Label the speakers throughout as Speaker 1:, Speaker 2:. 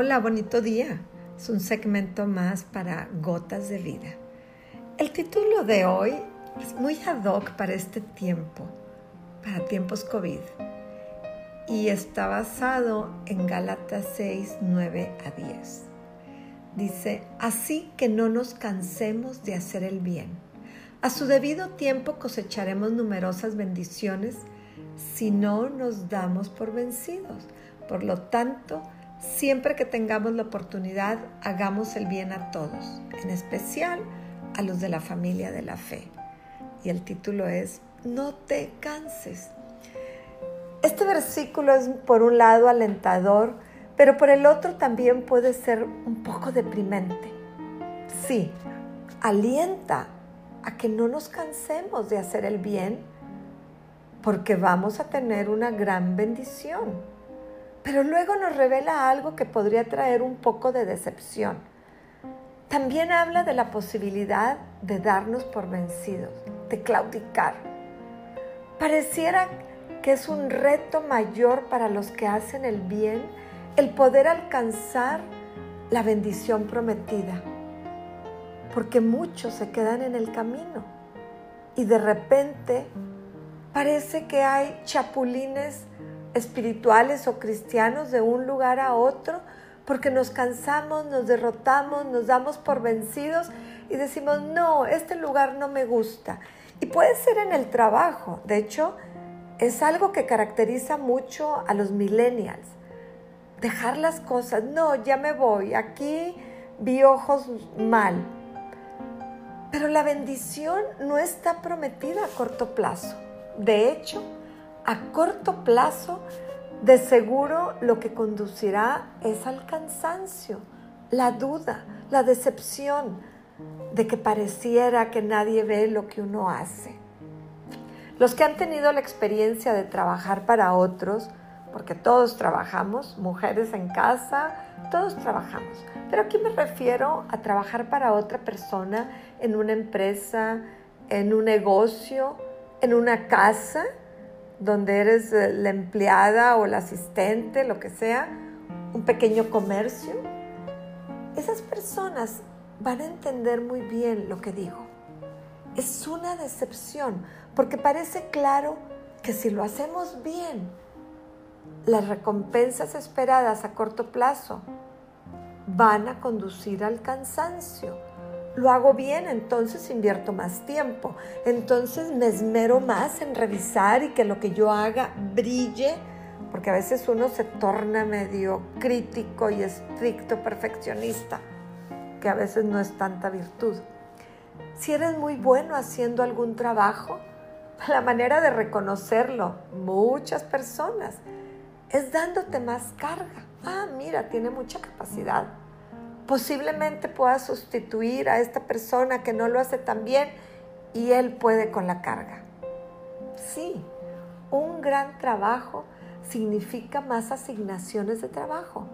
Speaker 1: Hola, bonito día. Es un segmento más para Gotas de Vida. El título de hoy es muy ad hoc para este tiempo, para tiempos COVID, y está basado en Gálatas 6, 9 a 10. Dice, así que no nos cansemos de hacer el bien. A su debido tiempo cosecharemos numerosas bendiciones si no nos damos por vencidos. Por lo tanto, Siempre que tengamos la oportunidad, hagamos el bien a todos, en especial a los de la familia de la fe. Y el título es, no te canses. Este versículo es por un lado alentador, pero por el otro también puede ser un poco deprimente. Sí, alienta a que no nos cansemos de hacer el bien porque vamos a tener una gran bendición pero luego nos revela algo que podría traer un poco de decepción. También habla de la posibilidad de darnos por vencidos, de claudicar. Pareciera que es un reto mayor para los que hacen el bien el poder alcanzar la bendición prometida, porque muchos se quedan en el camino y de repente parece que hay chapulines espirituales o cristianos de un lugar a otro porque nos cansamos, nos derrotamos, nos damos por vencidos y decimos, no, este lugar no me gusta. Y puede ser en el trabajo, de hecho, es algo que caracteriza mucho a los millennials. Dejar las cosas, no, ya me voy, aquí vi ojos mal. Pero la bendición no está prometida a corto plazo. De hecho, a corto plazo, de seguro lo que conducirá es al cansancio, la duda, la decepción de que pareciera que nadie ve lo que uno hace. Los que han tenido la experiencia de trabajar para otros, porque todos trabajamos, mujeres en casa, todos trabajamos. Pero aquí me refiero a trabajar para otra persona en una empresa, en un negocio, en una casa, donde eres eh, la empleada o la asistente, lo que sea, un pequeño comercio, esas personas van a entender muy bien lo que digo. Es una decepción, porque parece claro que si lo hacemos bien, las recompensas esperadas a corto plazo van a conducir al cansancio lo hago bien, entonces invierto más tiempo. Entonces me esmero más en revisar y que lo que yo haga brille, porque a veces uno se torna medio crítico y estricto, perfeccionista, que a veces no es tanta virtud. Si eres muy bueno haciendo algún trabajo, la manera de reconocerlo, muchas personas, es dándote más carga. Ah, mira, tiene mucha capacidad posiblemente pueda sustituir a esta persona que no lo hace tan bien y él puede con la carga. Sí, un gran trabajo significa más asignaciones de trabajo.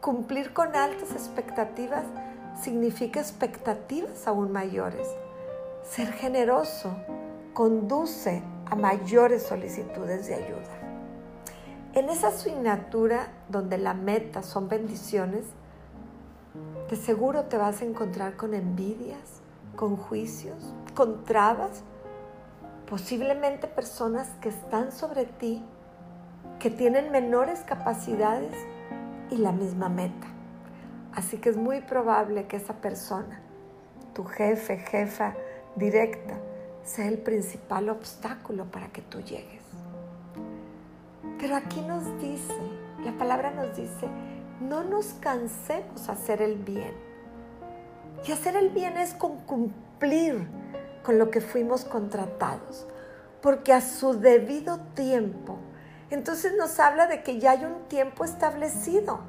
Speaker 1: Cumplir con altas expectativas significa expectativas aún mayores. Ser generoso conduce a mayores solicitudes de ayuda. En esa asignatura donde la meta son bendiciones, de seguro te vas a encontrar con envidias, con juicios, con trabas, posiblemente personas que están sobre ti, que tienen menores capacidades y la misma meta. Así que es muy probable que esa persona, tu jefe, jefa directa, sea el principal obstáculo para que tú llegues. Pero aquí nos dice, la palabra nos dice no nos cansemos hacer el bien. Y hacer el bien es con cumplir con lo que fuimos contratados, porque a su debido tiempo, entonces nos habla de que ya hay un tiempo establecido.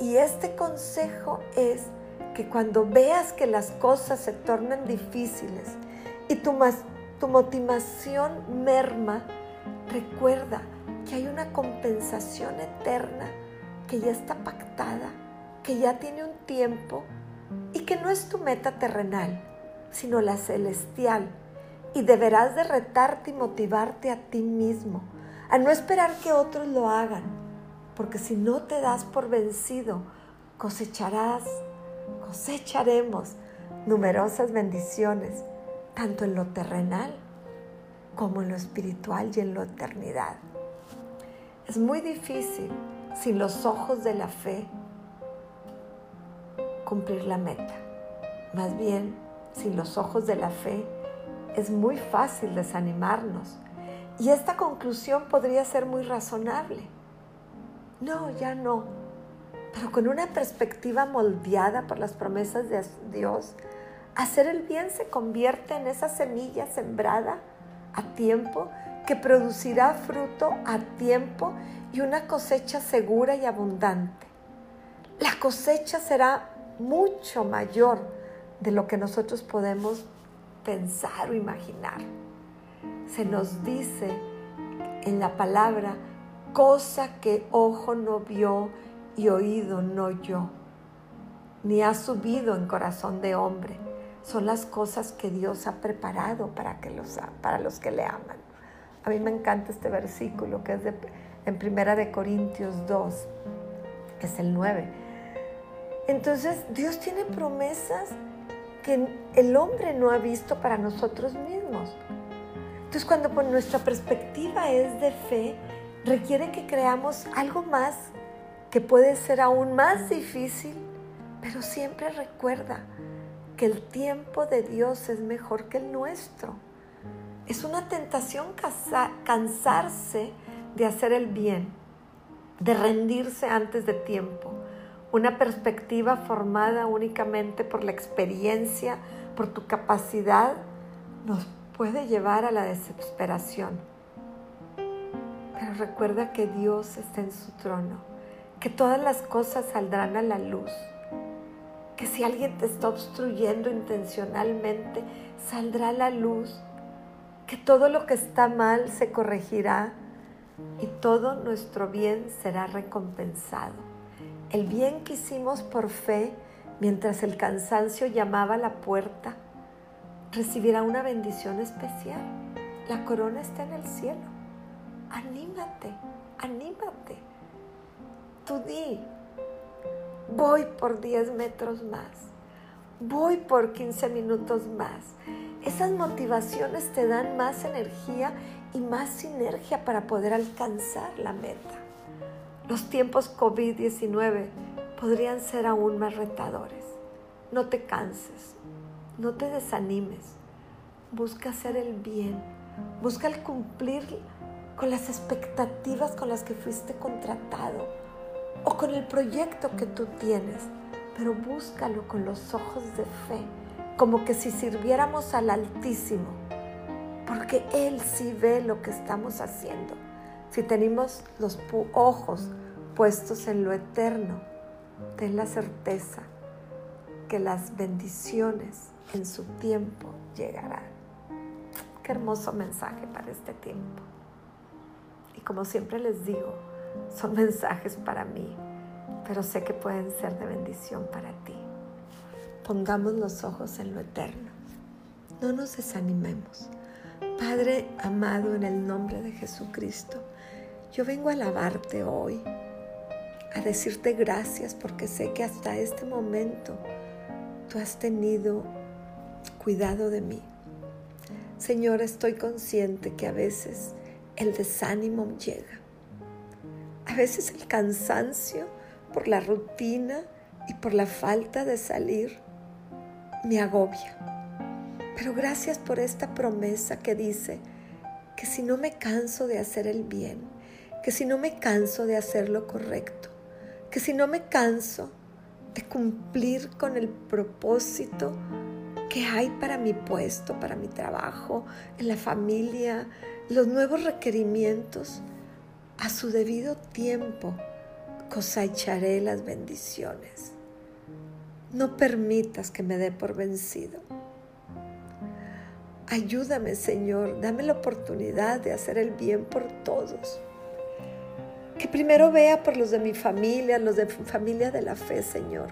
Speaker 1: Y este consejo es que cuando veas que las cosas se tornan difíciles y tu, tu motivación merma, recuerda que hay una compensación eterna que ya está pactada, que ya tiene un tiempo y que no es tu meta terrenal, sino la celestial. Y deberás de retarte y motivarte a ti mismo, a no esperar que otros lo hagan, porque si no te das por vencido, cosecharás, cosecharemos numerosas bendiciones, tanto en lo terrenal como en lo espiritual y en la eternidad. Es muy difícil sin los ojos de la fe cumplir la meta. Más bien, sin los ojos de la fe es muy fácil desanimarnos. Y esta conclusión podría ser muy razonable. No, ya no. Pero con una perspectiva moldeada por las promesas de Dios, hacer el bien se convierte en esa semilla sembrada a tiempo que producirá fruto a tiempo y una cosecha segura y abundante. La cosecha será mucho mayor de lo que nosotros podemos pensar o imaginar. Se nos dice en la palabra, cosa que ojo no vio y oído no oyó, ni ha subido en corazón de hombre. Son las cosas que Dios ha preparado para, que los, para los que le aman. A mí me encanta este versículo que es de, en Primera de Corintios 2, es el 9. Entonces, Dios tiene promesas que el hombre no ha visto para nosotros mismos. Entonces, cuando nuestra perspectiva es de fe, requiere que creamos algo más que puede ser aún más difícil, pero siempre recuerda que el tiempo de Dios es mejor que el nuestro. Es una tentación cansarse de hacer el bien, de rendirse antes de tiempo. Una perspectiva formada únicamente por la experiencia, por tu capacidad, nos puede llevar a la desesperación. Pero recuerda que Dios está en su trono, que todas las cosas saldrán a la luz, que si alguien te está obstruyendo intencionalmente, saldrá a la luz que todo lo que está mal se corregirá y todo nuestro bien será recompensado. El bien que hicimos por fe mientras el cansancio llamaba a la puerta recibirá una bendición especial. La corona está en el cielo. Anímate, anímate. Tú di, voy por 10 metros más, voy por 15 minutos más esas motivaciones te dan más energía y más sinergia para poder alcanzar la meta. Los tiempos COVID-19 podrían ser aún más retadores. No te canses, no te desanimes. Busca hacer el bien, busca el cumplir con las expectativas con las que fuiste contratado o con el proyecto que tú tienes, pero búscalo con los ojos de fe como que si sirviéramos al Altísimo, porque Él sí ve lo que estamos haciendo. Si tenemos los ojos puestos en lo eterno, ten la certeza que las bendiciones en su tiempo llegarán. Qué hermoso mensaje para este tiempo. Y como siempre les digo, son mensajes para mí, pero sé que pueden ser de bendición para ti. Pongamos los ojos en lo eterno. No nos desanimemos. Padre amado, en el nombre de Jesucristo, yo vengo a alabarte hoy, a decirte gracias porque sé que hasta este momento tú has tenido cuidado de mí. Señor, estoy consciente que a veces el desánimo llega. A veces el cansancio por la rutina y por la falta de salir me agobia. Pero gracias por esta promesa que dice que si no me canso de hacer el bien, que si no me canso de hacer lo correcto, que si no me canso de cumplir con el propósito que hay para mi puesto, para mi trabajo, en la familia, los nuevos requerimientos, a su debido tiempo cosecharé las bendiciones. No permitas que me dé por vencido. Ayúdame, Señor, dame la oportunidad de hacer el bien por todos. Que primero vea por los de mi familia, los de mi familia de la fe, Señor.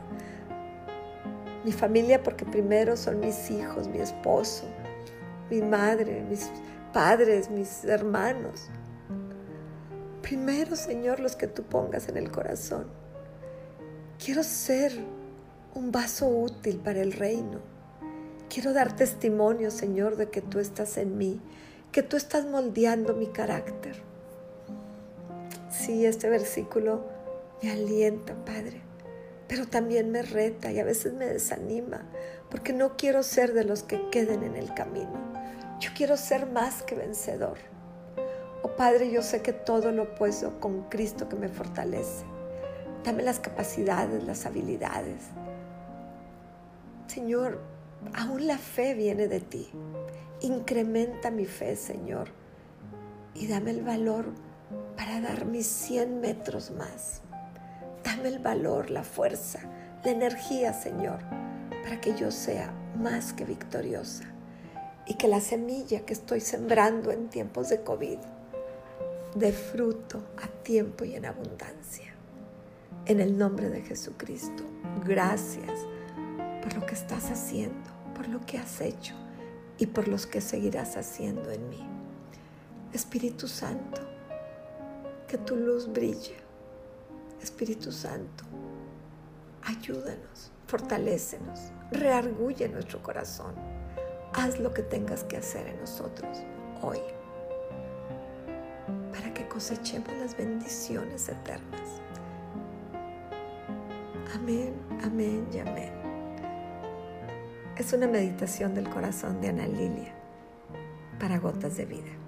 Speaker 1: Mi familia porque primero son mis hijos, mi esposo, mi madre, mis padres, mis hermanos. Primero, Señor, los que tú pongas en el corazón. Quiero ser un vaso útil para el reino. Quiero dar testimonio, Señor, de que tú estás en mí, que tú estás moldeando mi carácter. Sí, este versículo me alienta, Padre, pero también me reta y a veces me desanima, porque no quiero ser de los que queden en el camino. Yo quiero ser más que vencedor. Oh Padre, yo sé que todo lo puedo con Cristo que me fortalece. Dame las capacidades, las habilidades. Señor, aún la fe viene de ti. Incrementa mi fe, Señor, y dame el valor para dar mis 100 metros más. Dame el valor, la fuerza, la energía, Señor, para que yo sea más que victoriosa y que la semilla que estoy sembrando en tiempos de COVID de fruto a tiempo y en abundancia. En el nombre de Jesucristo, gracias por lo que estás haciendo, por lo que has hecho y por los que seguirás haciendo en mí. Espíritu Santo, que tu luz brille. Espíritu Santo, ayúdanos, fortalécenos, reargulle nuestro corazón. Haz lo que tengas que hacer en nosotros hoy cosechemos las bendiciones eternas. Amén, amén y amén. Es una meditación del corazón de Ana Lilia para gotas de vida.